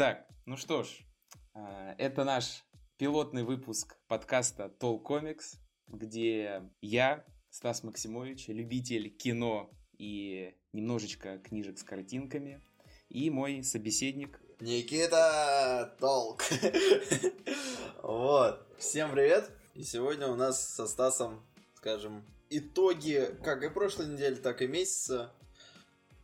Так, ну что ж, а, это наш пилотный выпуск подкаста Тол Комикс, где я, Стас Максимович, любитель кино и немножечко книжек с картинками, и мой собеседник Никита Толк. Вот. Всем привет. И сегодня у нас со Стасом, скажем, итоги как и прошлой недели, так и месяца.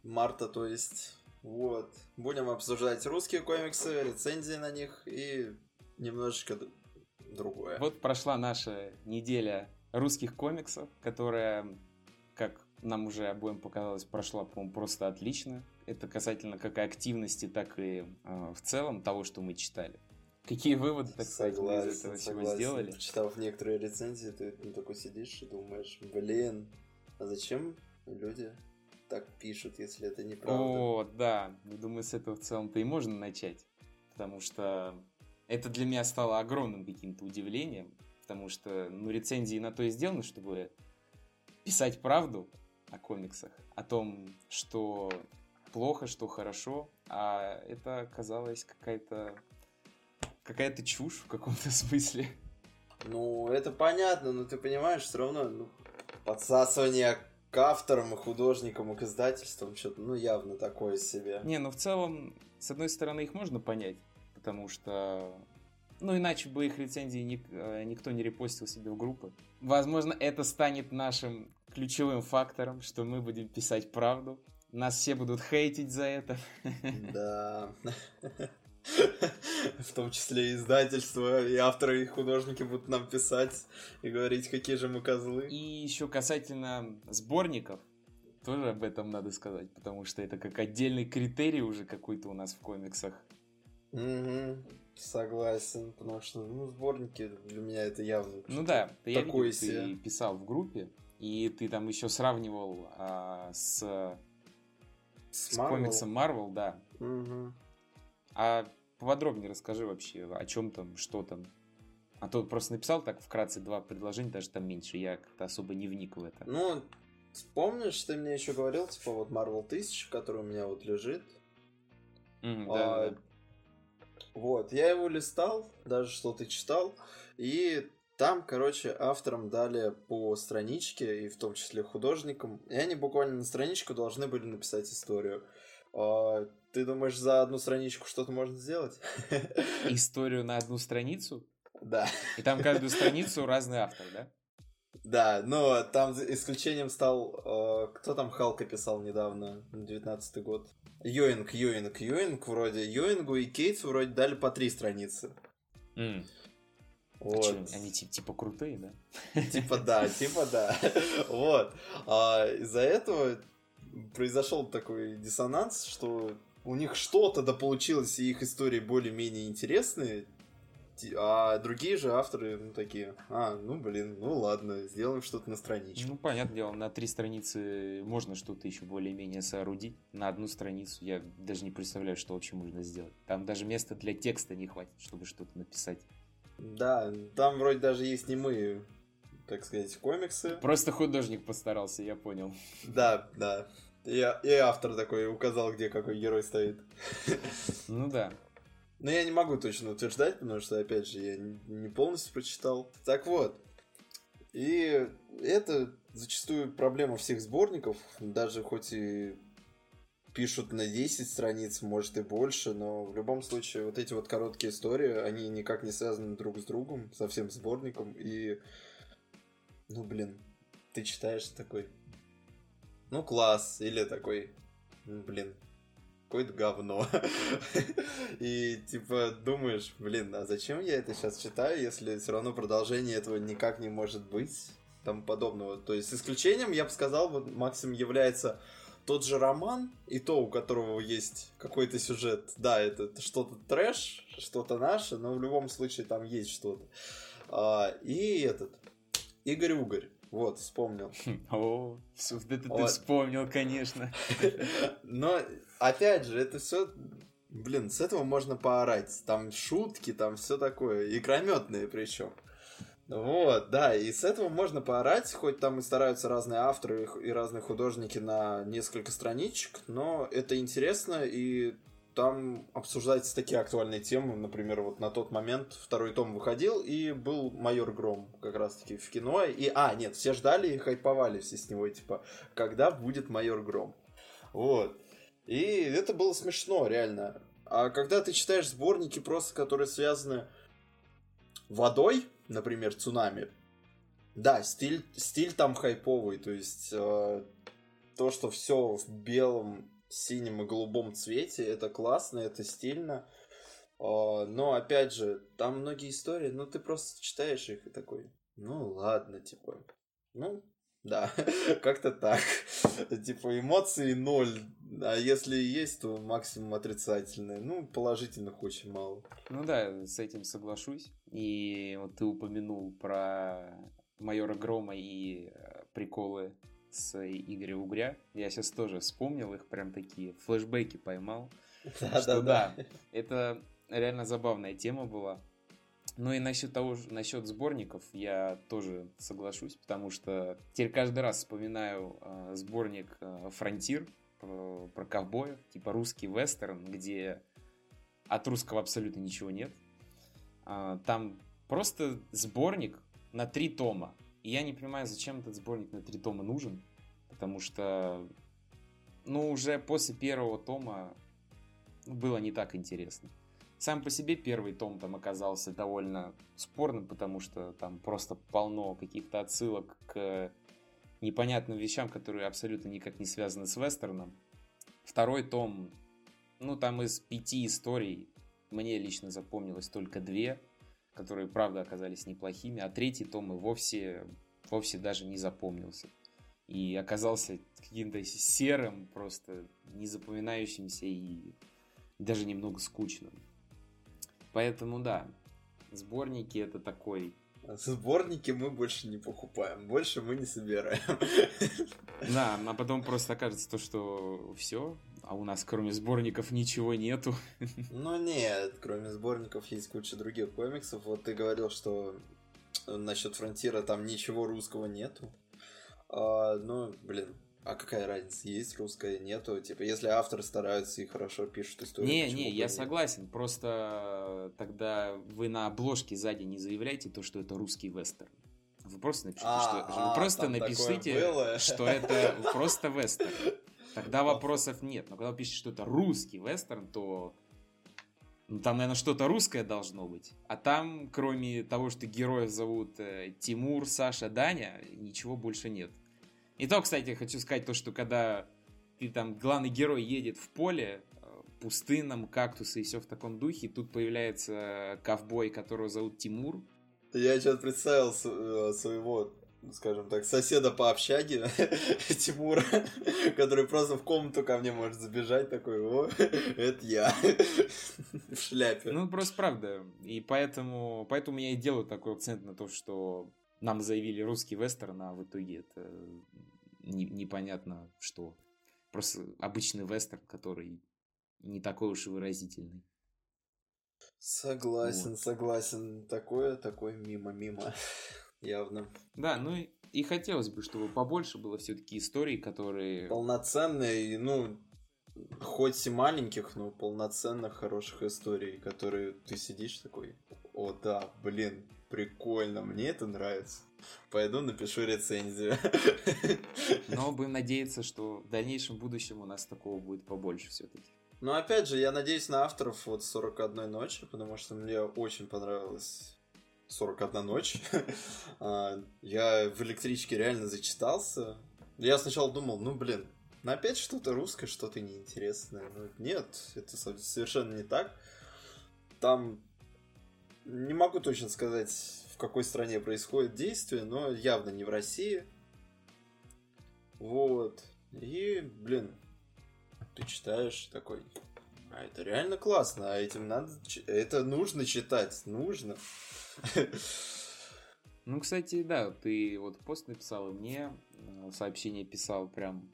Марта, то есть. Вот. Будем обсуждать русские комиксы, рецензии на них и немножечко другое. Вот прошла наша неделя русских комиксов, которая, как нам уже обоим показалось, прошла, по-моему, просто отлично. Это касательно как активности, так и э, в целом того, что мы читали. Какие выводы, так сказать, мы из этого согласен. всего сделали? Читав некоторые рецензии, ты ну, такой сидишь и думаешь, блин, а зачем люди так пишут, если это неправда? О, да. Думаю, с этого в целом-то и можно начать. Потому что это для меня стало огромным каким-то удивлением. Потому что, ну, рецензии на то и сделаны, чтобы писать правду о комиксах, о том, что плохо, что хорошо, а это оказалось какая-то какая-то чушь в каком-то смысле. Ну, это понятно, но ты понимаешь, все равно ну, подсасывание к авторам и художникам и к издательствам что-то, ну, явно такое себе. Не, ну в целом, с одной стороны, их можно понять, потому что ну, иначе бы их рецензии ник- э, никто не репостил себе в группы. Возможно, это станет нашим ключевым фактором, что мы будем писать правду. Нас все будут хейтить за это. Да. В том числе и издательства, и авторы, и художники будут нам писать и говорить, какие же мы козлы. И еще касательно сборников, тоже об этом надо сказать, потому что это как отдельный критерий уже какой-то у нас в комиксах. Угу, согласен, потому что ну, сборники для меня это явно Ну да, я такое видел, себе. ты писал в группе, и ты там еще сравнивал а, с, С с Marvel? комиксом Marvel, да. Мгм. А поподробнее расскажи вообще, о чем там, что там. А то просто написал так вкратце два предложения, даже там меньше. Я как-то особо не вник в это. Ну, помнишь, ты мне еще говорил, типа, вот Marvel 1000, который у меня вот лежит. М, А, да, да. Вот, я его листал, даже что-то читал, и там, короче, авторам дали по страничке, и в том числе художникам, и они буквально на страничку должны были написать историю. А, ты думаешь, за одну страничку что-то можно сделать? Историю на одну страницу, Да. и там каждую страницу разный автор, да? Да, но там исключением стал... э, кто там Халка писал недавно, 19 год? Йоинг, Йоинг, Йоинг вроде. Йоингу и Кейтсу вроде дали по три страницы. А Вот. чё, они ти- типа крутые, да? Типа да, типа да. Вот. А из-за этого произошел такой диссонанс, что у них что-то да получилось, и их истории более-менее интересные, а другие же авторы, ну, такие, а, ну, блин, ну, ладно, сделаем что-то на страничку. Ну, понятное дело, на три страницы можно что-то еще более-менее соорудить. На одну страницу я даже не представляю, что вообще можно сделать. Там даже места для текста не хватит, чтобы что-то написать. Да, там вроде даже есть немые, так сказать, комиксы. Просто художник постарался, я понял. Да, да. И, и автор такой указал, где какой герой стоит. Ну да. Но я не могу точно утверждать, потому что, опять же, я не полностью прочитал. Так вот, и это зачастую проблема всех сборников, даже хоть и пишут на 10 страниц, может и больше, но в любом случае вот эти вот короткие истории, они никак не связаны друг с другом, со всем сборником, и, ну, блин, ты читаешь такой, ну, класс, или такой, «Ну, блин, какое-то говно. И типа думаешь, блин, а зачем я это сейчас читаю, если все равно продолжение этого никак не может быть, тому подобного. То есть исключением, я бы сказал, вот максимум является тот же роман, и то, у которого есть какой-то сюжет. Да, это что-то трэш, что-то наше, но в любом случае там есть что-то. А, и этот, Игорь Угорь. Вот, вспомнил. О, это ты Вот. вспомнил, конечно. Но, опять же, это все... Блин, с этого можно поорать. Там шутки, там все такое. Игрометные причем. Вот, да, и с этого можно поорать, хоть там и стараются разные авторы и разные художники на несколько страничек, но это интересно, и там обсуждаются такие актуальные темы. Например, вот на тот момент второй том выходил, и был Майор Гром как раз-таки в кино. И, а, нет, все ждали и хайповали все с него, типа, когда будет Майор Гром. Вот. И это было смешно, реально. А когда ты читаешь сборники просто, которые связаны водой, например, цунами, да, стиль, стиль там хайповый, то есть э, то, что все в белом, синем и голубом цвете, это классно, это стильно. Э, но опять же, там многие истории, ну ты просто читаешь их и такой, ну ладно, типа, ну да, как-то так. типа эмоции ноль. А если есть, то максимум отрицательные. Ну, положительных очень мало. Ну да, с этим соглашусь. И вот ты упомянул про майора Грома и э, приколы с Игоря Угря. Я сейчас тоже вспомнил их, прям такие флешбеки поймал. Да, что да, да, это реально забавная тема была. Ну и насчет того, насчет сборников я тоже соглашусь, потому что теперь каждый раз вспоминаю э, сборник э, Фронтир про, про ковбоев, типа русский вестерн, где от русского абсолютно ничего нет. Э, там просто сборник на три тома. И я не понимаю, зачем этот сборник на три тома нужен, потому что, ну, уже после первого тома было не так интересно. Сам по себе первый том там оказался довольно спорным, потому что там просто полно каких-то отсылок к непонятным вещам, которые абсолютно никак не связаны с вестерном. Второй том, ну там из пяти историй мне лично запомнилось только две, которые правда оказались неплохими, а третий том и вовсе, вовсе даже не запомнился. И оказался каким-то серым, просто незапоминающимся и даже немного скучным. Поэтому да, сборники это такой Сборники мы больше не покупаем, больше мы не собираем. Да, а потом просто окажется то, что все, а у нас кроме сборников ничего нету. Ну нет, кроме сборников есть куча других комиксов. Вот ты говорил, что насчет Фронтира там ничего русского нету. А, ну, блин, а какая разница, есть русская, нету? Типа, если авторы стараются и хорошо пишут историю. Не, не, я нет? согласен. Просто тогда вы на обложке сзади не заявляете то, что это русский вестерн. Вы просто напишите, а, что а, вы просто напишите, что это просто вестерн. Тогда вопросов нет. Но когда вы пишете, что это русский вестерн, то ну, там, наверное, что-то русское должно быть. А там, кроме того, что героев зовут э, Тимур, Саша, Даня, ничего больше нет. И то, кстати, хочу сказать то, что когда ты там, главный герой едет в поле, э, пустынном, кактусы и все в таком духе, тут появляется ковбой, которого зовут Тимур. Я сейчас представил э, своего скажем так, соседа по общаге, Тимура, который просто в комнату ко мне может забежать, такой, о, это я, в шляпе. Ну, просто правда. И поэтому, поэтому я и делаю такой акцент на то, что нам заявили русский вестерн, а в итоге это не, непонятно что. Просто обычный вестерн, который не такой уж и выразительный. Согласен, вот. согласен. Такое, такое мимо-мимо. Явно. Да, ну и, и хотелось бы, чтобы побольше было все-таки историй, которые... Полноценные, ну, хоть и маленьких, но полноценных хороших историй, которые ты сидишь такой, о да, блин, прикольно, мне это нравится. Пойду напишу рецензию. Но будем надеяться, что в дальнейшем будущем у нас такого будет побольше все-таки. Но опять же, я надеюсь на авторов вот 41 ночи, потому что мне очень понравилось 41 ночь. А, я в электричке реально зачитался. Я сначала думал, ну блин, на опять что-то русское, что-то неинтересное. Но нет, это совершенно не так. Там не могу точно сказать, в какой стране происходит действие, но явно не в России. Вот. И, блин, ты читаешь такой, а это реально классно, а этим надо, это нужно читать, нужно. Ну, кстати, да, ты вот пост написал, и мне э, сообщение писал, прям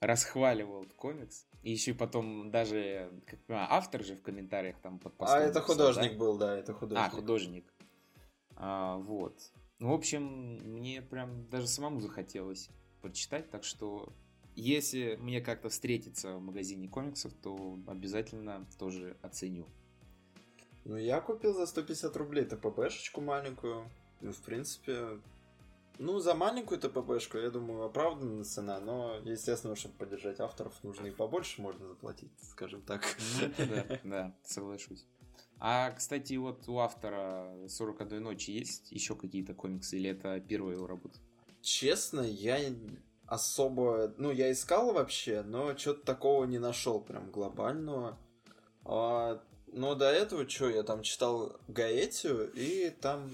расхваливал комикс. И еще потом даже как, а, автор же в комментариях там под постом. А это написал, художник да? был, да, это художник. А, художник. А, вот. Ну, в общем, мне прям даже самому захотелось прочитать, так что если мне как-то встретиться в магазине комиксов, то обязательно тоже оценю. Ну, я купил за 150 рублей ТППшечку маленькую. Ну, в принципе, ну, за маленькую ТППшку, я думаю, оправданная цена, но, естественно, чтобы поддержать авторов, нужно и побольше можно заплатить, скажем так. Ну, да, да, соглашусь. А, кстати, вот у автора 41 ночи есть еще какие-то комиксы, или это первая его работа? Честно, я особо... Ну, я искал вообще, но что-то такого не нашел прям глобального. А, но до этого, что, я там читал Гаэтию, и там...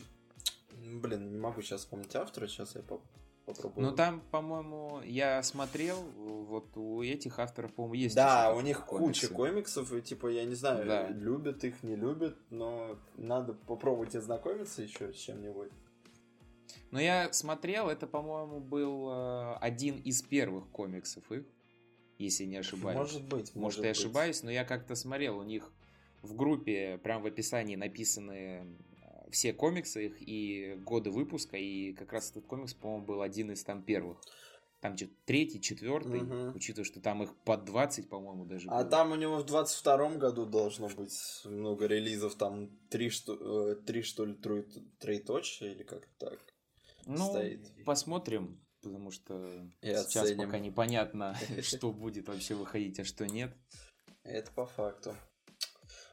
Блин, не могу сейчас вспомнить автора, сейчас я попробую. Ну, там, по-моему, я смотрел, вот у этих авторов, по-моему, есть Да, у них комиксы. куча комиксов, и, типа, я не знаю, да. любят их, не любят, но надо попробовать ознакомиться еще с чем-нибудь. Но я смотрел, это, по-моему, был э, один из первых комиксов их, если не ошибаюсь. Может быть. Может, может я быть. ошибаюсь, но я как-то смотрел, у них в группе, прям в описании написаны э, все комиксы их и годы выпуска, и как раз этот комикс, по-моему, был один из там первых. Там что третий, четвертый, угу. учитывая, что там их под 20, по-моему, даже А было. там у него в 22-м году должно быть много релизов, там три, что, э, три что ли, троеточия или как так ну, стоит. посмотрим, потому что И сейчас оценим. пока непонятно, что будет вообще выходить, а что нет. Это по факту.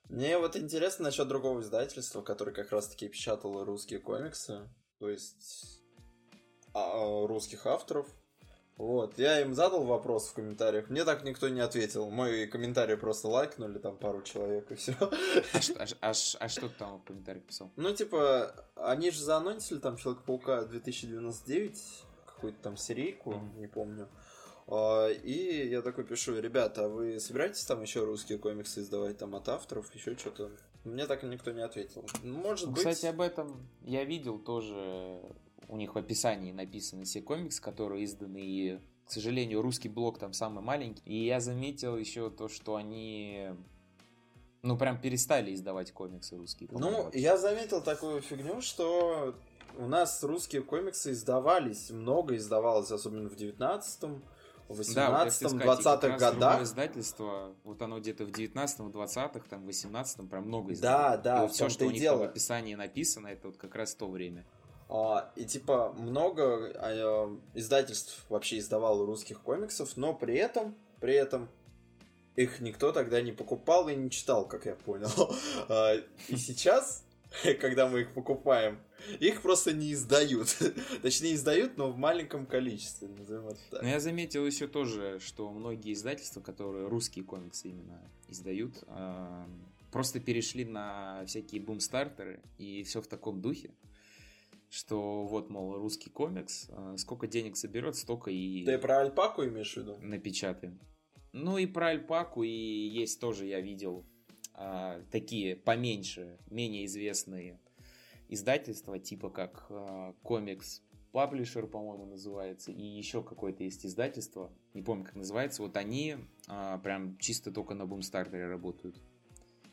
Мне вот интересно насчет другого издательства, которое как раз-таки печатало русские комиксы, то есть а, русских авторов. Вот, я им задал вопрос в комментариях, мне так никто не ответил. Мои комментарии просто лайкнули, там пару человек и все. А, что, а, а, а что ты там в комментариях писал? Ну, типа, они же заанонсили там Человек-паука 2099, какую-то там серийку, mm-hmm. не помню. И я такой пишу, ребята, а вы собираетесь там еще русские комиксы издавать там от авторов, еще что-то? Мне так никто не ответил. Может ну, быть... Кстати, об этом я видел тоже. У них в описании написаны все комиксы, которые изданы, и, к сожалению, русский блок там самый маленький. И я заметил еще то, что они ну, прям перестали издавать комиксы русские. Ну, я заметил такую фигню, что у нас русские комиксы издавались, много издавалось, особенно в 19-м в 18-20-х да, годах. издательство, вот оно где-то в 19-м, 20-х, там, 18-м, прям много издавалось. Да, да, и вот все, что у них дело. в описании написано, это вот как раз то время. А, и типа много а, издательств вообще издавало русских комиксов, но при этом, при этом их никто тогда не покупал и не читал, как я понял. А, и сейчас, когда мы их покупаем, их просто не издают. Точнее, издают, но в маленьком количестве, назовем это так. Но я заметил еще тоже, что многие издательства, которые русские комиксы именно издают, просто перешли на всякие бумстартеры, и все в таком духе что вот, мол, русский комикс, а, сколько денег соберет, столько и... Ты про альпаку имеешь в виду? Напечатаем. Ну и про альпаку, и есть тоже, я видел, а, такие поменьше, менее известные издательства, типа как комикс Publisher, по-моему, называется, и еще какое-то есть издательство, не помню, как называется, вот они э, прям чисто только на бумстартере работают.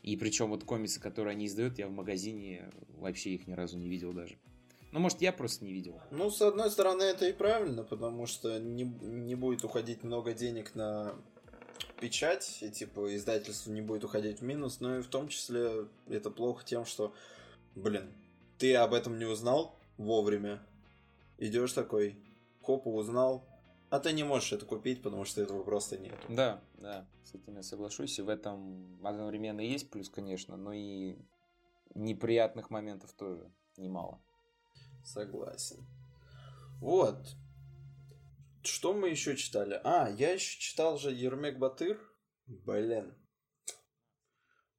И причем вот комиксы, которые они издают, я в магазине вообще их ни разу не видел даже. Ну, может, я просто не видел. Ну, с одной стороны, это и правильно, потому что не, не будет уходить много денег на печать, и типа издательство не будет уходить в минус, но и в том числе это плохо тем, что, блин, ты об этом не узнал вовремя. Идешь такой, хопа, узнал, а ты не можешь это купить, потому что этого просто нет. Да, да, с этим я соглашусь. И в этом одновременно есть плюс, конечно, но и неприятных моментов тоже немало. Согласен. Вот. Что мы еще читали? А, я еще читал же Ермек Батыр. Блин,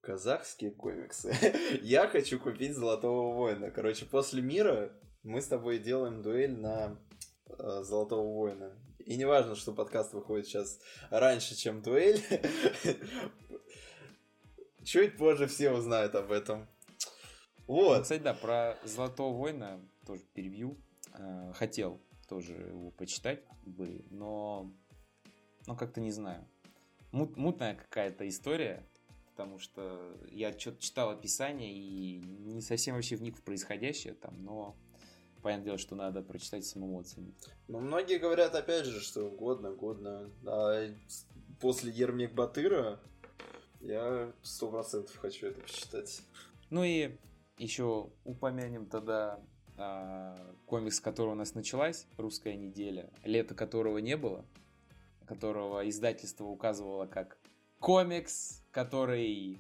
Казахские комиксы. Я хочу купить Золотого Воина. Короче, после мира мы с тобой делаем дуэль на э, Золотого Воина. И не важно, что подкаст выходит сейчас раньше, чем дуэль. Чуть позже все узнают об этом. Вот. Кстати, да, про Золотого Воина тоже перебью. Э, хотел тоже его почитать, бы, но, но как-то не знаю. Мут, мутная какая-то история потому что я что-то читал описание и не совсем вообще вник в происходящее там, но понятное дело, что надо прочитать самому оценить. Но многие говорят, опять же, что годно, годно. А после Ермек Батыра я сто процентов хочу это почитать. Ну и еще упомянем тогда комикс, с которого у нас началась «Русская неделя», лето которого не было, которого издательство указывало как комикс, который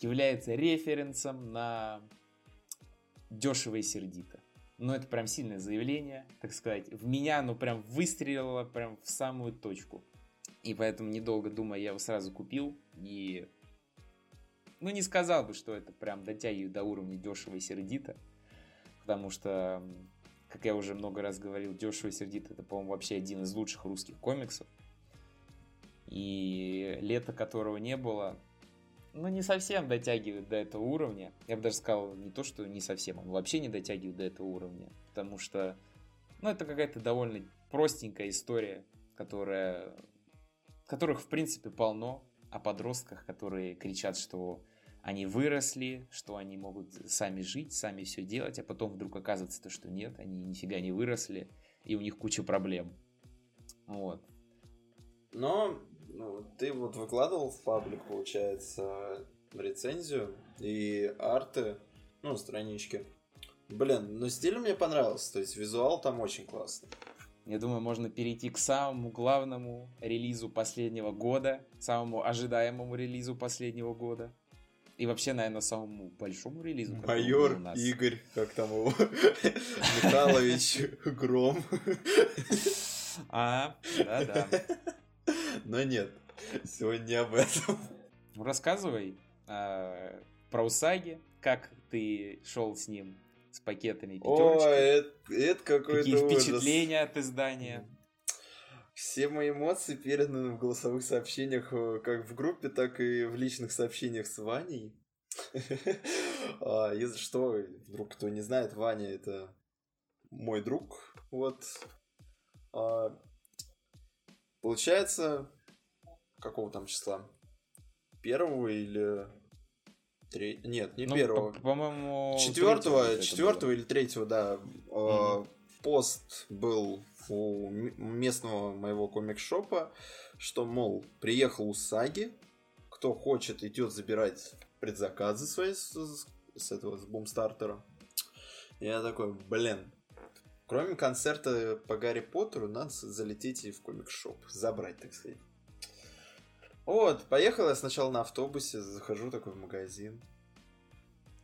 является референсом на дешево и сердито. Но это прям сильное заявление, так сказать. В меня оно прям выстрелило прям в самую точку. И поэтому, недолго думая, я его сразу купил. И, ну, не сказал бы, что это прям дотягивает до уровня дешево и сердито. Потому что, как я уже много раз говорил, дешево и сердито это, по-моему, вообще один из лучших русских комиксов. И лето которого не было, ну, не совсем дотягивает до этого уровня. Я бы даже сказал, не то, что не совсем, он вообще не дотягивает до этого уровня. Потому что, ну, это какая-то довольно простенькая история, которая, которых, в принципе, полно о подростках, которые кричат, что они выросли, что они могут сами жить, сами все делать, а потом вдруг оказывается то, что нет, они нифига не выросли, и у них куча проблем. Вот. Но ну, ты вот выкладывал в паблик, получается, рецензию и арты, ну, странички. Блин, ну стиль мне понравился, то есть визуал там очень классный. Я думаю, можно перейти к самому главному релизу последнего года, самому ожидаемому релизу последнего года. И вообще, наверное, самому большому релизу. Майор. Игорь, как там его? Михайлович Гром. А, да-да. Но нет, сегодня не об этом. Ну, рассказывай э, про Усаги, как ты шел с ним, с пакетами пятерочки. О, это, это какой-то Какие впечатления от издания? Все мои эмоции переданы в голосовых сообщениях э, как в группе, так и в личных сообщениях с Ваней. А, если что, вдруг кто не знает, Ваня это мой друг. Вот. А, Получается, какого там числа? Первого или Три... Нет, не ну, первого. По-моему, четвертого, четвертого или третьего, да. Mm-hmm. Пост был у местного моего комик-шопа, что, мол, приехал у Саги, кто хочет, идет забирать предзаказы свои с, с этого, с бумстартера. Я такой, блин, Кроме концерта по Гарри Поттеру, надо залететь и в комик-шоп. Забрать, так сказать. Вот, поехал я сначала на автобусе, захожу такой в магазин.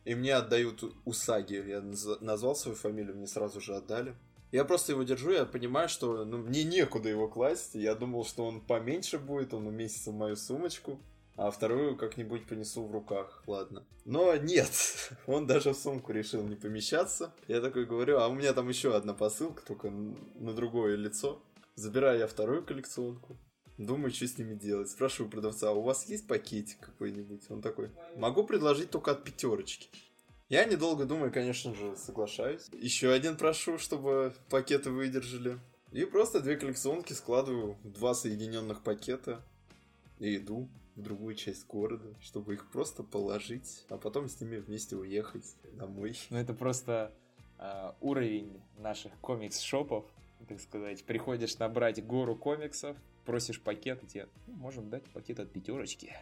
И мне отдают Усаги. Я назвал свою фамилию, мне сразу же отдали. Я просто его держу, я понимаю, что ну, мне некуда его класть. Я думал, что он поменьше будет, он уместится в мою сумочку а вторую как-нибудь понесу в руках, ладно. Но нет, он даже в сумку решил не помещаться. Я такой говорю, а у меня там еще одна посылка, только на другое лицо. Забираю я вторую коллекционку. Думаю, что с ними делать. Спрашиваю продавца, а у вас есть пакетик какой-нибудь? Он такой, могу предложить только от пятерочки. Я недолго думаю, конечно же, соглашаюсь. Еще один прошу, чтобы пакеты выдержали. И просто две коллекционки складываю в два соединенных пакета и иду в другую часть города, чтобы их просто положить, а потом с ними вместе уехать домой. Ну это просто э, уровень наших комикс-шопов, так сказать. Приходишь набрать гору комиксов, просишь пакет, и тебе ну, можем дать пакет от пятерочки.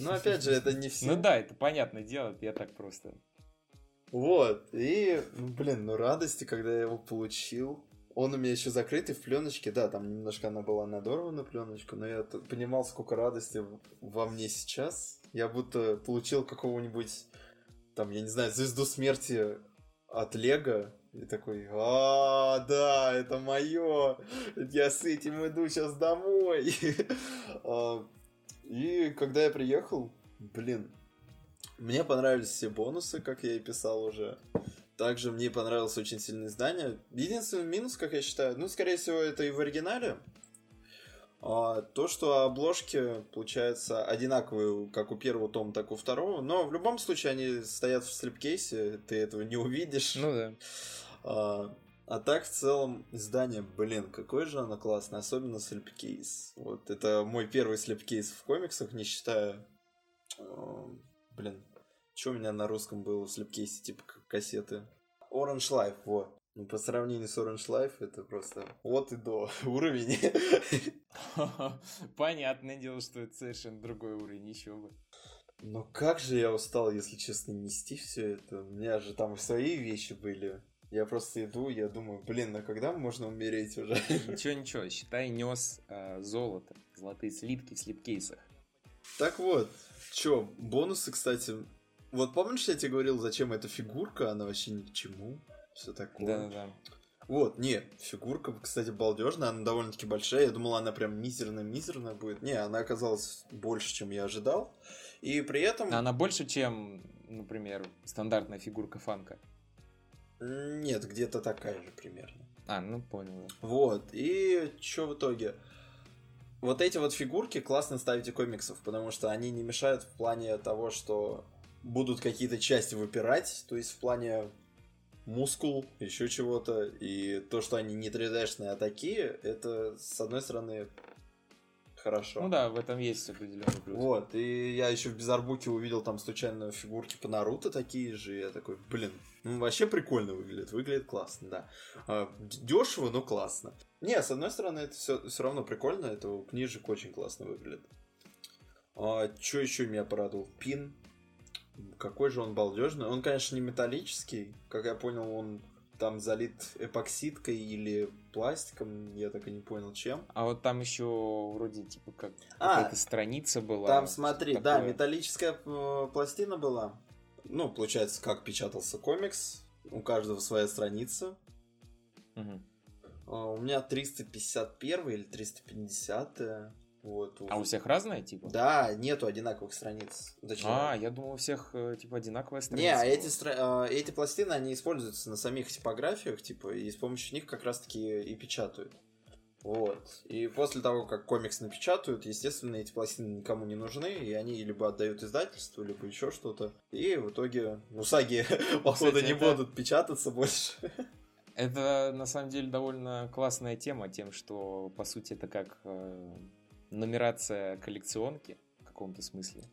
Ну опять же, это не все. Ну да, это понятное дело, я так просто вот, и, ну, блин, ну радости, когда я его получил, он у меня еще закрытый в пленочке, да, там немножко она была надорвана пленочка, но я понимал, сколько радости во мне сейчас. Я будто получил какого-нибудь, там, я не знаю, звезду смерти от Лего, и такой, а, да, это мое, я с этим иду сейчас домой. А, и когда я приехал, блин, мне понравились все бонусы, как я и писал уже. Также мне понравилось очень сильное издание. Единственный минус, как я считаю, ну, скорее всего, это и в оригинале. А, то, что обложки, получается, одинаковые как у первого тома, так и у второго. Но в любом случае они стоят в слепкейсе, ты этого не увидишь. Ну да. А, а так, в целом, издание, блин, какой же оно классное, особенно слепкейс. Вот, это мой первый слепкейс в комиксах, не считая... Э, блин, что у меня на русском было в слепкейсе, типа кассеты? Orange Life, вот. Ну, по сравнению с Orange Life, это просто вот и до уровень. Понятное дело, что это совершенно другой уровень, еще бы. Но как же я устал, если честно, нести все это. У меня же там свои вещи были. Я просто иду, я думаю, блин, а когда можно умереть уже? Ничего, ничего, считай, нес э, золото, золотые слитки в слипкейсах. Так вот, чё, бонусы, кстати, вот помнишь, я тебе говорил, зачем эта фигурка, она вообще ни к чему, все такое. Да-да-да. Вот, не, фигурка, кстати, балдежная, она довольно-таки большая. Я думал, она прям мизерная-мизерная будет. Не, она оказалась больше, чем я ожидал. И при этом... Она больше, чем, например, стандартная фигурка фанка. Нет, где-то такая же примерно. А, ну понял. Вот, и что в итоге? Вот эти вот фигурки классно ставить комиксов, потому что они не мешают в плане того, что будут какие-то части выпирать, то есть в плане мускул, еще чего-то, и то, что они не 3D-шные, а такие, это, с одной стороны, хорошо. Ну да, в этом есть определенный плюс. Вот, и я еще в Безарбуке увидел там случайно фигурки по Наруто такие же, и я такой, блин, ну вообще прикольно выглядит, выглядит классно, да. А, дешево, но классно. Не, с одной стороны, это все, все равно прикольно, это книжек очень классно выглядит. А, что еще меня порадовал? Пин. Какой же он балдежный. Он, конечно, не металлический. Как я понял, он там залит эпоксидкой или пластиком, я так и не понял чем. А вот там еще вроде типа как а, какая-то страница была. Там смотри, да, металлическая э, пластина была. Ну, получается, как печатался комикс. У каждого своя страница. Угу. у меня 351 или 350. Вот, а у всех разная, типа? Да, нету одинаковых страниц. Зачем? А, я думал, у всех, э, типа, одинаковая страница. Не, а эти, стра... Э, эти пластины, они используются на самих типографиях, типа, и с помощью них как раз-таки и печатают. Вот. И после того, как комикс напечатают, естественно, эти пластины никому не нужны, и они либо отдают издательству, либо еще что-то. И в итоге Усаги, походу, не будут печататься больше. Это, на самом деле, довольно классная тема, тем, что, по сути, это как э, нумерация коллекционки в каком-то смысле.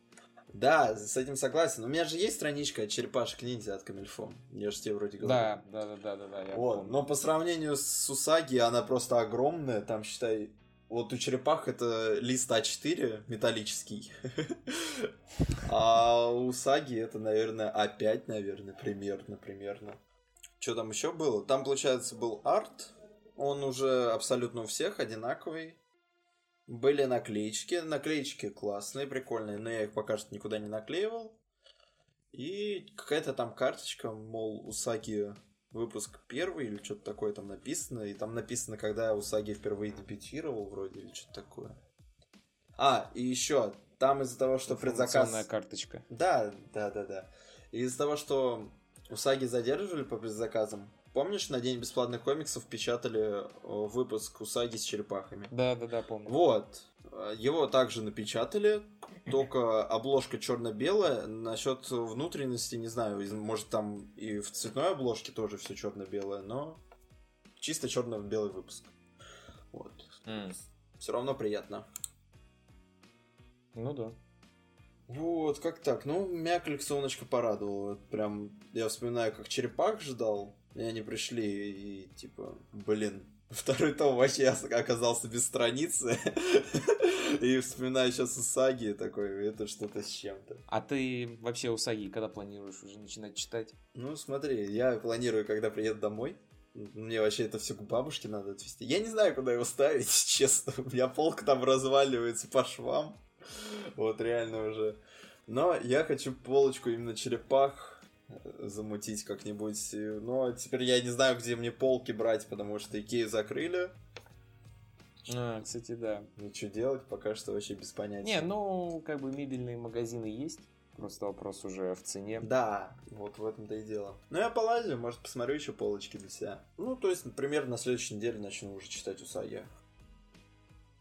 Да, с этим согласен. У меня же есть страничка черепашек ниндзя от Камильфо. Я же тебе вроде говорил. Да, да, да, да, да. Я вот. Но по сравнению с Усаги, она просто огромная. Там, считай, вот у черепах это лист А4 металлический. А у Саги это, наверное, А5, наверное, примерно, примерно. Что там еще было? Там, получается, был арт. Он уже абсолютно у всех одинаковый. Были наклеечки. Наклеечки классные, прикольные, но я их пока что никуда не наклеивал. И какая-то там карточка, мол, Усаги выпуск первый или что-то такое там написано. И там написано, когда Усаги впервые дебютировал вроде или что-то такое. А, и еще, там из-за того, что предзаказ... карточка. Да, да, да, да. из-за того, что Усаги задерживали по предзаказам, Помнишь, на День бесплатных комиксов печатали э, выпуск Усаги с черепахами? Да, да, да, помню. Вот. Его также напечатали, только обложка черно-белая. Насчет внутренности, не знаю, может там и в цветной обложке тоже все черно-белое, но чисто черно-белый выпуск. Вот. Mm. Все равно приятно. Ну да. Вот, как так? Ну, меня коллекционочка порадовала. Прям, я вспоминаю, как черепах ждал. И они пришли и типа, блин, второй том вообще оказался без страницы. И вспоминаю сейчас Усаги такой, это что-то с чем-то. А ты вообще Усаги когда планируешь уже начинать читать? Ну, смотри, я планирую, когда приеду домой. Мне вообще это все к бабушке надо отвезти. Я не знаю, куда его ставить, честно. У меня полка там разваливается по швам. Вот реально уже. Но я хочу полочку именно черепах замутить как-нибудь. Но теперь я не знаю, где мне полки брать, потому что Икею закрыли. А, кстати, да. Ну, что делать, пока что вообще без понятия. Не, ну, как бы мебельные магазины есть. Просто вопрос уже в цене. Да, вот в этом-то и дело. Ну, я полазю, может, посмотрю еще полочки для себя. Ну, то есть, например, на следующей неделе начну уже читать Усаги.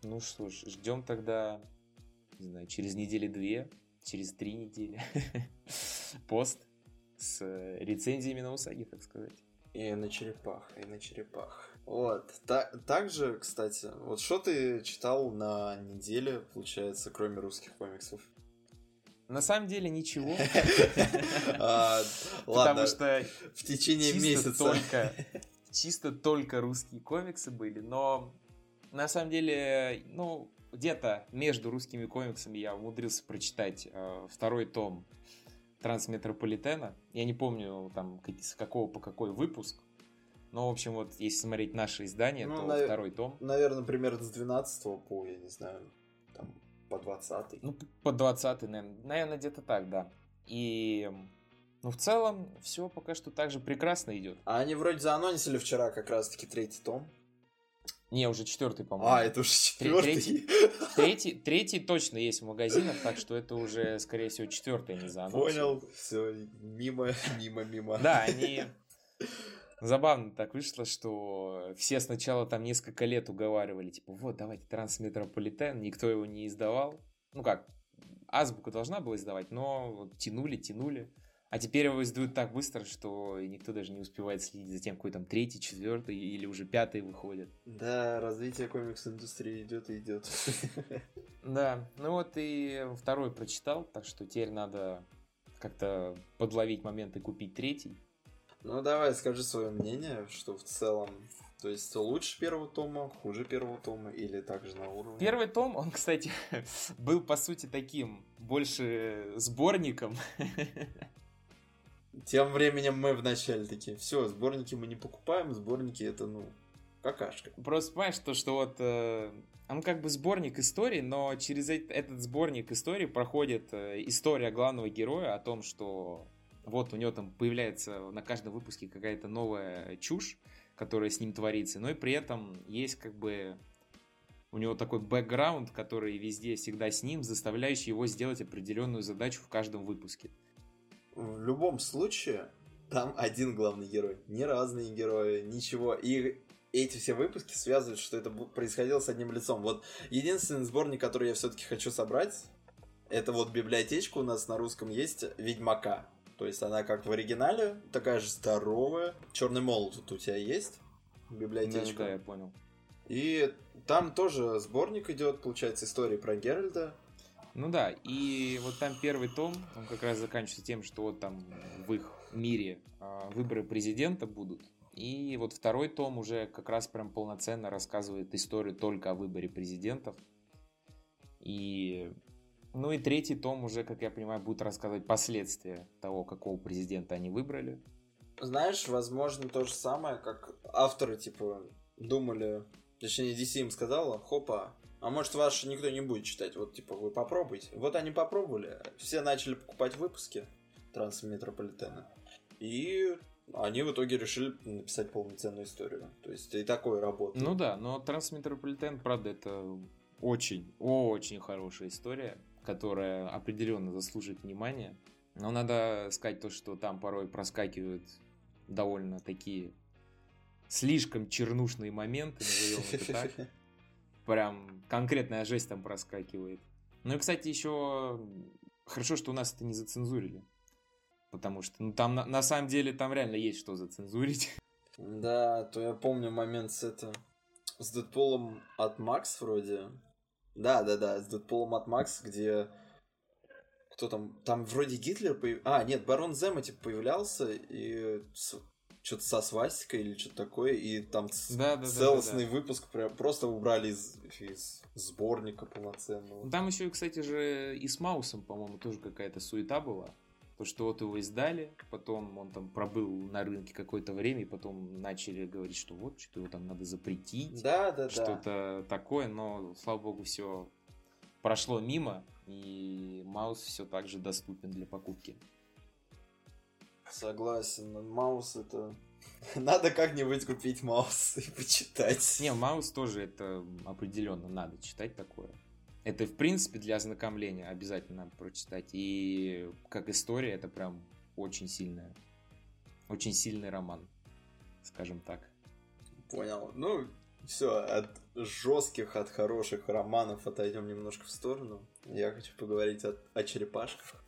Ну что ж, ждем тогда, не знаю, через недели две, через три недели. Пост с э, рецензиями на Усаги, так сказать. И на черепах, и на черепах. Вот. Та- также, кстати, вот что ты читал на неделе, получается, кроме русских комиксов? На самом деле ничего. А, Потому что в течение месяца. чисто только русские комиксы были, но на самом деле, ну, где-то между русскими комиксами я умудрился прочитать э, второй том Трансметрополитена. Я не помню, там, с какого по какой выпуск, но, в общем, вот, если смотреть наши издания, Ну, то навер- второй том. Наверное, примерно с 12 по, я не знаю, там, по 20 Ну, по 20 наверное, наверное, где-то так, да. И, ну, в целом, все пока что так же прекрасно идет. А они вроде заанонсили вчера как раз-таки третий том. Не, уже четвертый, по-моему. А, это уже четвертый. третий. Третий, третий точно есть в магазинах, так что это уже, скорее всего, четвертый, не за Понял, все, мимо, мимо, мимо. Да, они... Забавно так вышло, что все сначала там несколько лет уговаривали, типа, вот, давайте Трансметрополитен, никто его не издавал. Ну как, Азбука должна была издавать, но вот тянули, тянули. А теперь его издают так быстро, что никто даже не успевает следить за тем, какой там третий, четвертый или уже пятый выходит. Да, развитие комикс-индустрии идет и идет. Да, ну вот и второй прочитал, так что теперь надо как-то подловить момент и купить третий. Ну, давай, скажи свое мнение, что в целом, то есть лучше первого тома, хуже первого тома или также на уровне? Первый том, он, кстати, был по сути таким больше сборником. Тем временем мы вначале такие, все, сборники мы не покупаем, сборники это, ну, какашка. Просто понимаешь, то, что вот э, он как бы сборник историй, но через этот сборник историй проходит э, история главного героя о том, что вот у него там появляется на каждом выпуске какая-то новая чушь, которая с ним творится, но и при этом есть как бы у него такой бэкграунд, который везде всегда с ним, заставляющий его сделать определенную задачу в каждом выпуске. В любом случае, там один главный герой, не разные герои, ничего. И эти все выпуски связывают, что это происходило с одним лицом. Вот единственный сборник, который я все-таки хочу собрать, это вот библиотечка у нас на русском есть Ведьмака. То есть она как в оригинале, такая же здоровая. Черный молот тут у тебя есть? Библиотечка. Да, я понял. И там тоже сборник идет, получается, истории про Геральда. Ну да, и вот там первый том, он как раз заканчивается тем, что вот там в их мире а, выборы президента будут. И вот второй том уже как раз прям полноценно рассказывает историю только о выборе президентов. И ну и третий том уже, как я понимаю, будет рассказывать последствия того, какого президента они выбрали. Знаешь, возможно, то же самое, как авторы, типа, думали, точнее, DC им сказала, хопа, а может, ваш никто не будет читать, вот, типа, вы попробуйте. Вот они попробовали, все начали покупать выпуски Трансметрополитена, и они в итоге решили написать полноценную историю. То есть, и такое работает. Ну да, но Трансметрополитен, правда, это очень, очень хорошая история, которая определенно заслуживает внимания. Но надо сказать то, что там порой проскакивают довольно такие слишком чернушные моменты, назовем это так. Прям конкретная жесть там проскакивает. Ну и, кстати, еще хорошо, что у нас это не зацензурили. Потому что ну, там на, на самом деле там реально есть что зацензурить. Да, то я помню момент с это с Дэдпулом от Макс вроде. Да, да, да, с Дэдпулом от Макс, где кто там, там вроде Гитлер появ... А, нет, Барон Зема типа появлялся и. Что-то со свастикой или что-то такое, и там Да, да, да, целостный да, выпуск просто убрали из, из сборника полноценного. Там еще, кстати же, и с Маусом, по-моему, тоже какая-то суета была. То, что вот его издали, потом он там пробыл на рынке какое-то время, и потом начали говорить, что вот, что-то его там надо запретить, Да, да, да. что-то такое, но, слава богу, все прошло мимо, и Маус все так же доступен для покупки. Согласен, Маус это... Надо как-нибудь купить Маус и почитать. Не, Маус тоже это определенно надо читать такое. Это, в принципе, для ознакомления обязательно надо прочитать. И как история, это прям очень сильная. Очень сильный роман, скажем так. Понял. Ну, все, от жестких, от хороших романов отойдем немножко в сторону. Я хочу поговорить о, о черепашках.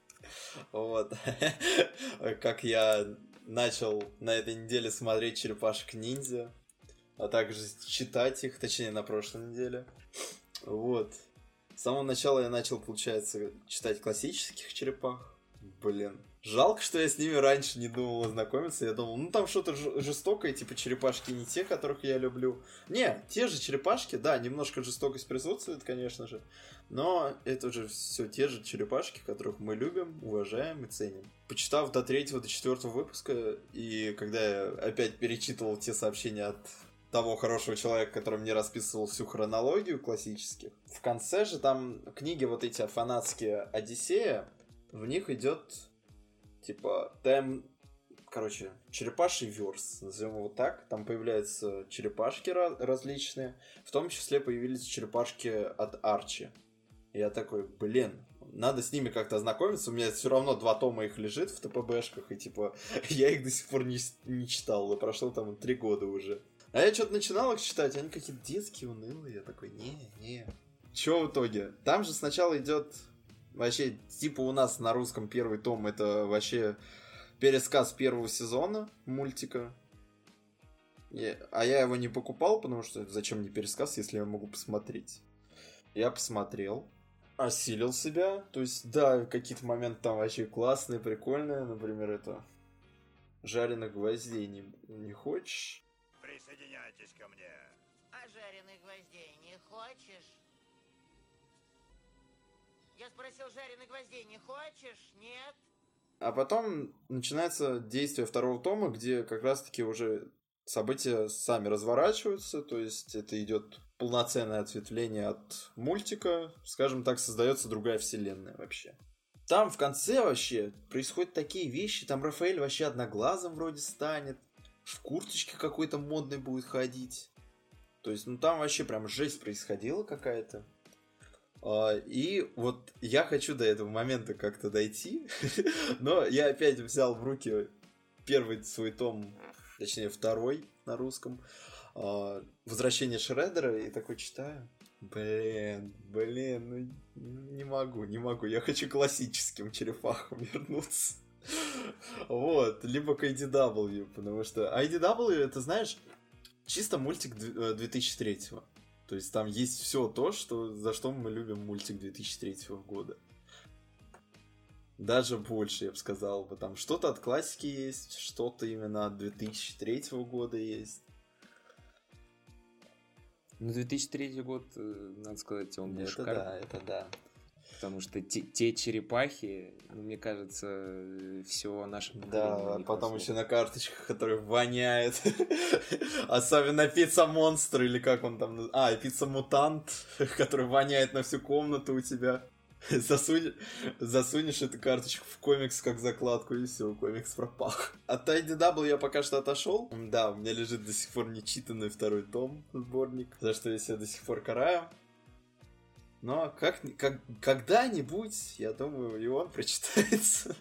Вот. Как я начал на этой неделе смотреть черепашек ниндзя, а также читать их, точнее, на прошлой неделе. Вот. С самого начала я начал, получается, читать классических черепах. Блин. Жалко, что я с ними раньше не думал ознакомиться. Я думал, ну там что-то жестокое, типа черепашки не те, которых я люблю. Не, те же черепашки, да, немножко жестокость присутствует, конечно же. Но это же все те же черепашки, которых мы любим, уважаем и ценим. Почитав до третьего, до четвертого выпуска, и когда я опять перечитывал те сообщения от того хорошего человека, который мне расписывал всю хронологию классических. В конце же там книги вот эти фанатские Одиссея, в них идет типа тайм, короче, черепаший верс, назовем его так. Там появляются черепашки различные, в том числе появились черепашки от Арчи. Я такой, блин, надо с ними как-то ознакомиться. У меня все равно два тома их лежит в ТПБшках, и типа я их до сих пор не, не читал. И прошло там три года уже. А я что-то начинал их читать, они какие-то детские, унылые. Я такой, не, не. Чё в итоге? Там же сначала идет вообще, типа у нас на русском первый том это вообще пересказ первого сезона мультика. а я его не покупал, потому что зачем мне пересказ, если я могу посмотреть? Я посмотрел, осилил себя. То есть, да, какие-то моменты там вообще классные, прикольные. Например, это жареных гвоздей не, не хочешь? Присоединяйтесь ко мне. А жареных гвоздей не хочешь? Я спросил, жареных гвоздей не хочешь? Нет? А потом начинается действие второго тома, где как раз-таки уже события сами разворачиваются, то есть это идет полноценное ответвление от мультика, скажем так, создается другая вселенная вообще. Там в конце вообще происходят такие вещи, там Рафаэль вообще одноглазым вроде станет, в курточке какой-то модной будет ходить. То есть, ну там вообще прям жесть происходила какая-то. А, и вот я хочу до этого момента как-то дойти, но я опять взял в руки первый свой том, точнее второй на русском, а, «Возвращение Шреддера», и такой читаю. Блин, блин, ну не могу, не могу. Я хочу классическим черепахам вернуться. Вот, либо к IDW, потому что IDW, это, знаешь, чисто мультик 2003 -го. То есть там есть все то, что, за что мы любим мультик 2003 года. Даже больше, я бы сказал бы. Там что-то от классики есть, что-то именно от 2003 года есть. Ну, 2003 год, э, надо сказать, он был это шикарный. да, это да. Потому что те, те черепахи, ну, мне кажется, все наше Да, потом еще на карточках, которые воняет. Особенно пицца-монстр, или как он там... А, пицца-мутант, который воняет на всю комнату у тебя. Засунь, засунешь эту карточку в комикс как закладку, и все, комикс пропал. От IDW я пока что отошел. Да, у меня лежит до сих пор нечитанный второй том, сборник, за что я себя до сих пор караю. Но как, как, когда-нибудь, я думаю, и он прочитается.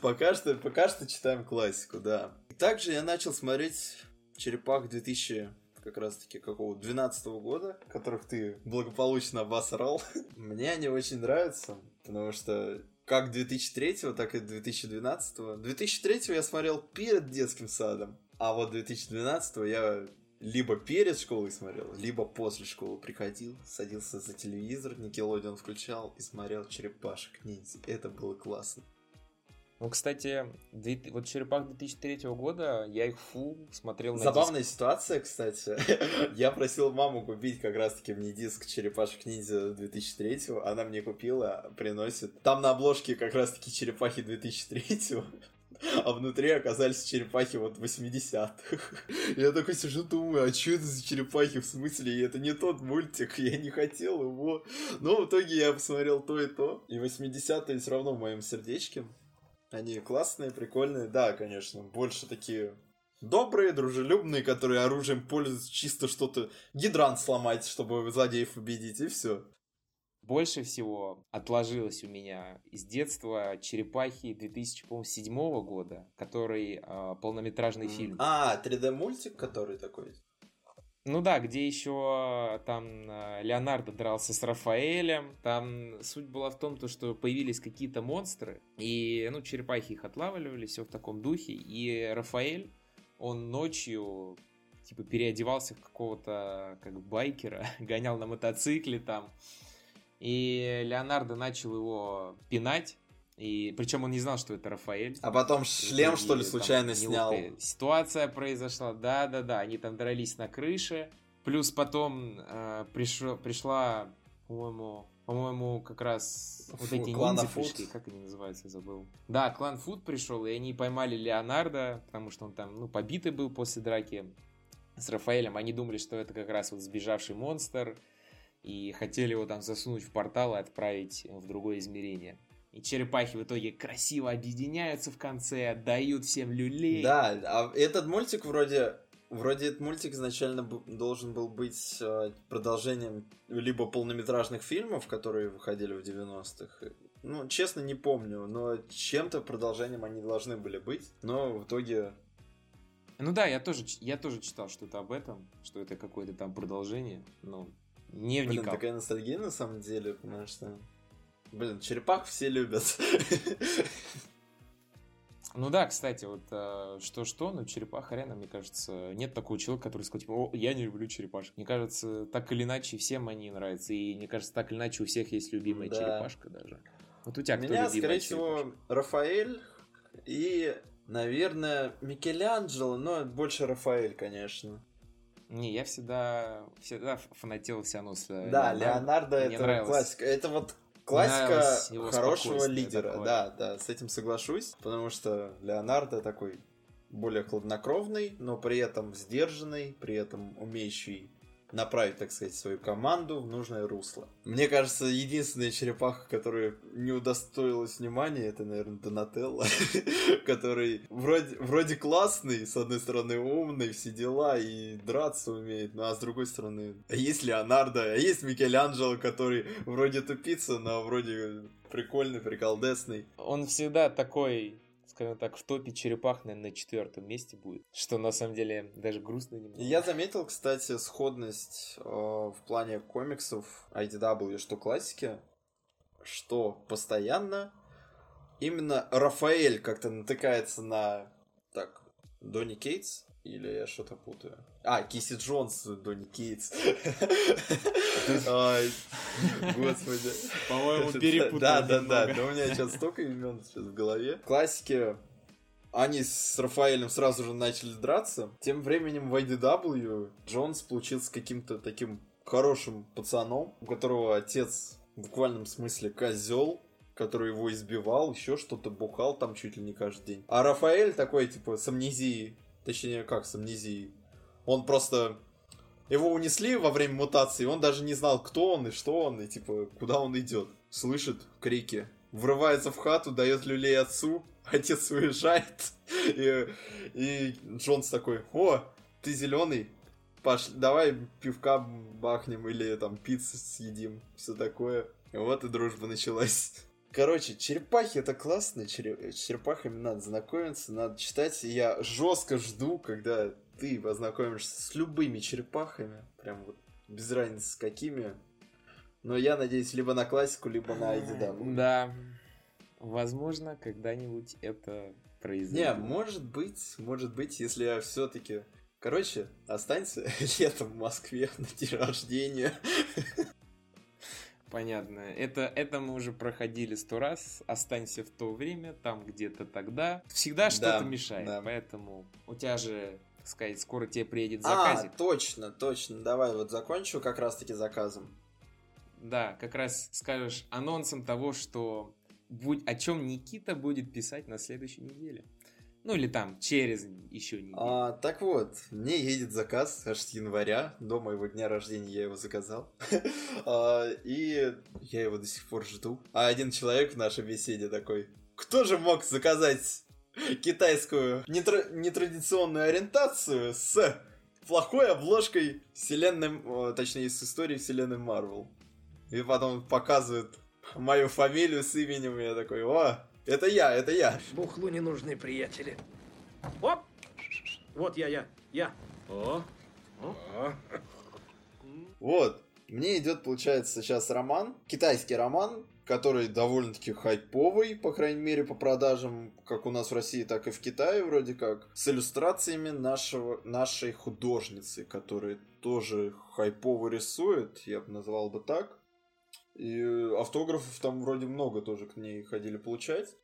пока, что, пока что читаем классику, да. Также я начал смотреть «Черепах 2000 как раз-таки какого 12 -го года, которых ты благополучно обосрал. Мне они очень нравятся, потому что как 2003, так и 2012. -го. 2003 я смотрел перед детским садом, а вот 2012 я либо перед школой смотрел, либо после школы приходил, садился за телевизор, Никелодион включал и смотрел черепашек ниндзя. Это было классно. Ну, кстати, вот «Черепах» 2003 года, я их фу смотрел на Забавная диск. ситуация, кстати. я просил маму купить как раз-таки мне диск «Черепашек ниндзя» 2003 Она мне купила, приносит. Там на обложке как раз-таки «Черепахи» 2003 а внутри оказались черепахи вот 80-х. Я такой сижу, думаю, а что это за черепахи в смысле? Это не тот мультик, я не хотел его. Но в итоге я посмотрел то и то. И 80-е все равно в моем сердечке. Они классные, прикольные. Да, конечно, больше такие добрые, дружелюбные, которые оружием пользуются чисто что-то гидрант сломать, чтобы злодеев убедить, и все. Больше всего отложилось у меня из детства «Черепахи» 2007 года, который э, полнометражный фильм. А, 3D-мультик, который такой? Ну да, где еще там Леонардо дрался с Рафаэлем. Там суть была в том, то, что появились какие-то монстры, и ну, черепахи их отлавливали, все в таком духе. И Рафаэль, он ночью типа переодевался в какого-то как байкера, гонял на мотоцикле там И Леонардо начал его пинать, и причем он не знал, что это Рафаэль. А потом шлем, И что ли, там случайно снял. неловкая Ситуация произошла, да-да-да, они там дрались на крыше. Плюс потом э, пришло- пришла, по-моему, по-моему, как раз вот Фу, эти клан ниндзя пришли, как они называются, забыл. Да, клан Фуд пришел, и они поймали Леонардо, потому что он там, ну, побитый был после драки с Рафаэлем. Они думали, что это как раз вот сбежавший монстр, и хотели его там засунуть в портал и отправить в другое измерение. И черепахи в итоге красиво объединяются в конце, отдают всем люлей. Да, а этот мультик вроде... Вроде этот мультик изначально должен был быть э, продолжением либо полнометражных фильмов, которые выходили в 90-х. Ну, честно, не помню, но чем-то продолжением они должны были быть. Но в итоге... Ну да, я тоже, я тоже читал что-то об этом, что это какое-то там продолжение, но не Блин, вникал. такая ностальгия на самом деле, потому что... Блин, черепах все любят. Ну да, кстати, вот э, что-что, но черепаха реально, мне кажется, нет такого человека, который сказал, типа, о, я не люблю черепашек. Мне кажется, так или иначе всем они нравятся, и мне кажется, так или иначе у всех есть любимая Да. черепашка даже. Вот у тебя кто меня, скорее черепашка? всего, Рафаэль и, наверное, Микеланджело, но больше Рафаэль, конечно. Не, я всегда, всегда фанател все равно с Да, Леонардо. Леонардо это нравилось. классика. Это вот классика его хорошего лидера. такое. Да, да, с этим соглашусь, потому что Леонардо такой более хладнокровный, но при этом сдержанный, при этом умеющий направить, так сказать, свою команду в нужное русло. Мне кажется, единственная черепаха, которая не удостоилась внимания, это, наверное, Донателло, который вроде, вроде классный, с одной стороны умный, все дела, и драться умеет, ну а с другой стороны, а есть Леонардо, а есть Микеланджело, который вроде тупица, но вроде прикольный, приколдесный. Он всегда такой, скажем так, в топе черепах, наверное, на четвертом месте будет. Что на самом деле даже грустно немного. Я заметил, кстати, сходность э, в плане комиксов IDW, что классики, что постоянно именно Рафаэль как-то натыкается на... Так, Донни Кейтс? Или я что-то путаю? А, Киси Джонс, Донни Кейтс. Господи. По-моему, перепутал Да, да, да. Да у меня сейчас столько имен сейчас в голове. Классики они с Рафаэлем сразу же начали драться. Тем временем в IDW Джонс получился каким-то таким хорошим пацаном, у которого отец в буквальном смысле козел, который его избивал, еще что-то бухал там чуть ли не каждый день. А Рафаэль такой, типа, с амнезией, точнее, как с амнезией, он просто... Его унесли во время мутации, он даже не знал, кто он и что он, и типа, куда он идет. Слышит крики, врывается в хату, дает люлей отцу, отец уезжает, и, и Джонс такой, о, ты зеленый, Паш, давай пивка бахнем или там пиццу съедим, все такое. И вот и дружба началась. Короче, черепахи это классно, с черепахами надо знакомиться, надо читать. И я жестко жду, когда ты познакомишься с любыми черепахами, прям вот без разницы с какими. Но я надеюсь либо на классику, либо на IDW. Да. Возможно, когда-нибудь это Не, произойдет. может быть, может быть, если я все-таки... Короче, останься летом в Москве на день рождения. Понятно. Это, это мы уже проходили сто раз. Останься в то время, там где-то тогда. Всегда что-то мешает. да. Поэтому у тебя же, так сказать, скоро тебе приедет А, заказик. точно, точно. Давай вот закончу как раз-таки заказом. Да, как раз скажешь анонсом того, что будь, о чем Никита будет писать на следующей неделе. Ну или там через еще неделю. А, так вот, мне едет заказ аж с января, до моего дня рождения я его заказал. А, И я его до сих пор жду. А один человек в нашей беседе такой, кто же мог заказать китайскую нетра- нетрадиционную ориентацию с плохой обложкой вселенной, точнее, с историей вселенной Марвел? И потом показывают мою фамилию с именем, и я такой, о, это я, это я. Бухлу не нужны приятели. Оп! Вот я, я, я. О, о. Вот. Мне идет, получается, сейчас роман, китайский роман, который довольно-таки хайповый, по крайней мере, по продажам, как у нас в России, так и в Китае вроде как, с иллюстрациями нашего, нашей художницы, которая тоже хайпово рисует, я бы назвал бы так. И автографов там вроде много тоже к ней ходили получать.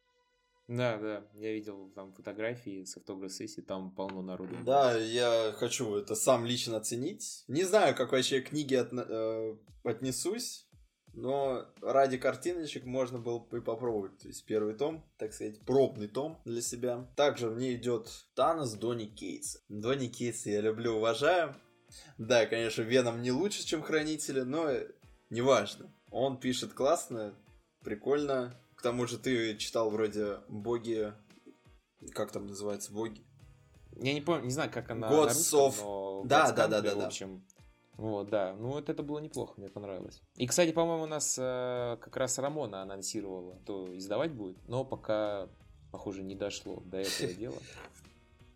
Да, да, я видел там фотографии с автограф-сессии, там полно народу. Да, я хочу это сам лично оценить. Не знаю, как вообще к книге отна- э, отнесусь, но ради картиночек можно было бы попробовать. То есть первый том, так сказать, пробный том для себя. Также в ней идет Танос Донни Кейтс. Донни Кейтс я люблю, уважаю. Да, конечно, Веном не лучше, чем Хранители, но неважно. Он пишет классно, прикольно. К тому же ты читал вроде боги... Как там называется? Боги? Я не помню, не знаю, как она Gods русском, of- но Да, God's да, да, Country, да, в да. общем. Вот, да. Ну, вот это было неплохо, мне понравилось. И, кстати, по-моему, у нас э, как раз Рамона анонсировала, то издавать будет, но пока, похоже, не дошло до этого дела.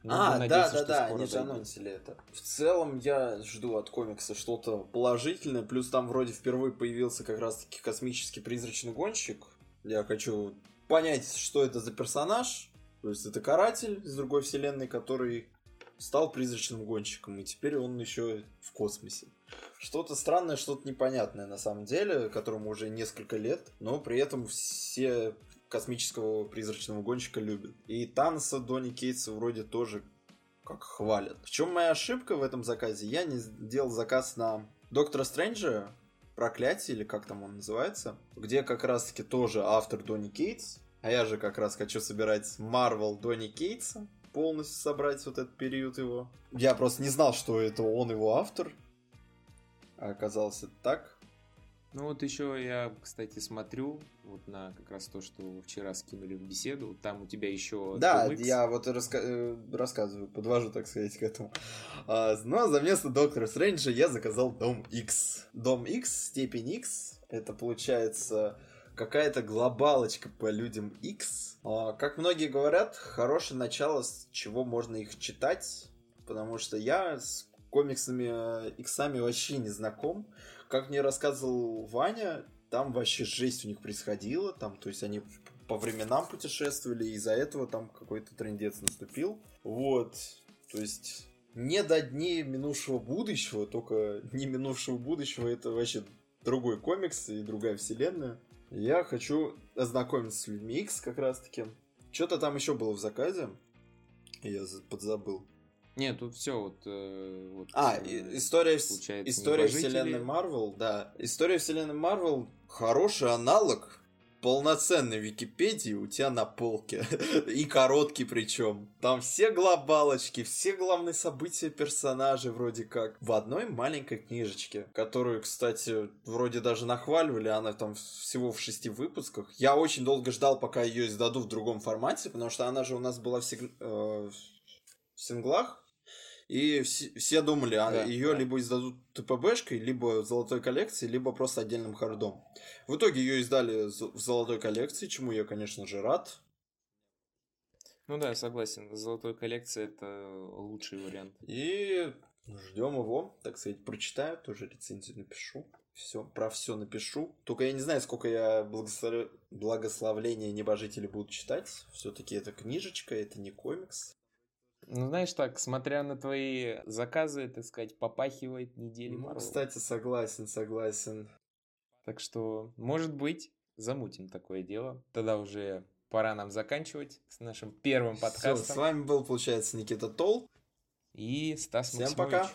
Ну, а, да, да, да, они же анонсили это. В целом я жду от комикса что-то положительное, плюс там вроде впервые появился как раз-таки космический призрачный гонщик. Я хочу понять, что это за персонаж. То есть это каратель из другой вселенной, который стал призрачным гонщиком, и теперь он еще в космосе. Что-то странное, что-то непонятное на самом деле, которому уже несколько лет, но при этом все космического призрачного гонщика любят. И Таноса Донни Кейтса вроде тоже как хвалят. В чем моя ошибка в этом заказе? Я не сделал заказ на Доктора Стрэнджа, Проклятие, или как там он называется, где как раз-таки тоже автор Донни Кейтс, а я же как раз хочу собирать Марвел Донни Кейтса, полностью собрать вот этот период его. Я просто не знал, что это он его автор, а оказалось это так. Ну вот еще я, кстати, смотрю вот на как раз то, что вчера скинули в беседу. Там у тебя еще Да, Икс. я вот раска- э, рассказываю, подвожу, так сказать, к этому. А, но за место Доктора Стрэнджа я заказал Дом X. Дом X, степень X, это получается какая-то глобалочка по людям X. А, как многие говорят, хорошее начало, с чего можно их читать, потому что я с комиксами Иксами вообще не знаком. Как мне рассказывал Ваня, там вообще жесть у них происходила, там, то есть они по временам путешествовали, и из-за этого там какой-то трендец наступил. Вот, то есть не до дней минувшего будущего, только не минувшего будущего, это вообще другой комикс и другая вселенная. Я хочу ознакомиться с людьми X как раз-таки. Что-то там еще было в заказе, я за- подзабыл. Нет, тут все вот... э, вот, А, э, история, история вселенной Марвел, да. История вселенной Марвел хороший аналог полноценной Википедии у тебя на полке. И короткий причем. Там все глобалочки, все главные события персонажей вроде как. В одной маленькой книжечке, которую, кстати, вроде даже нахваливали, она там всего в шести выпусках. Я очень долго ждал, пока ее издадут в другом формате, потому что она же у нас была в, сиг- э, в синглах. И все, все думали, а Да, ее да. либо издадут ТПБшкой, либо в золотой коллекции, либо просто отдельным хардом. В итоге ее издали в золотой коллекции, чему я, конечно же, рад. Ну да, согласен. Золотой коллекция это лучший вариант. И ждем его, так сказать, прочитаю, тоже рецензию напишу. Все, про все напишу. Только я не знаю, сколько я благослов... благословления небожителей буду читать. Все-таки это книжечка, это не комикс. Ну, знаешь так, смотря на твои заказы, так сказать, попахивает недели Ну, Marvel. кстати, согласен, согласен. Так что, может быть, замутим такое дело. Тогда уже пора нам заканчивать с нашим первым подкастом. с вами был, получается, Никита Тол. И Стас Всем Максимович. пока.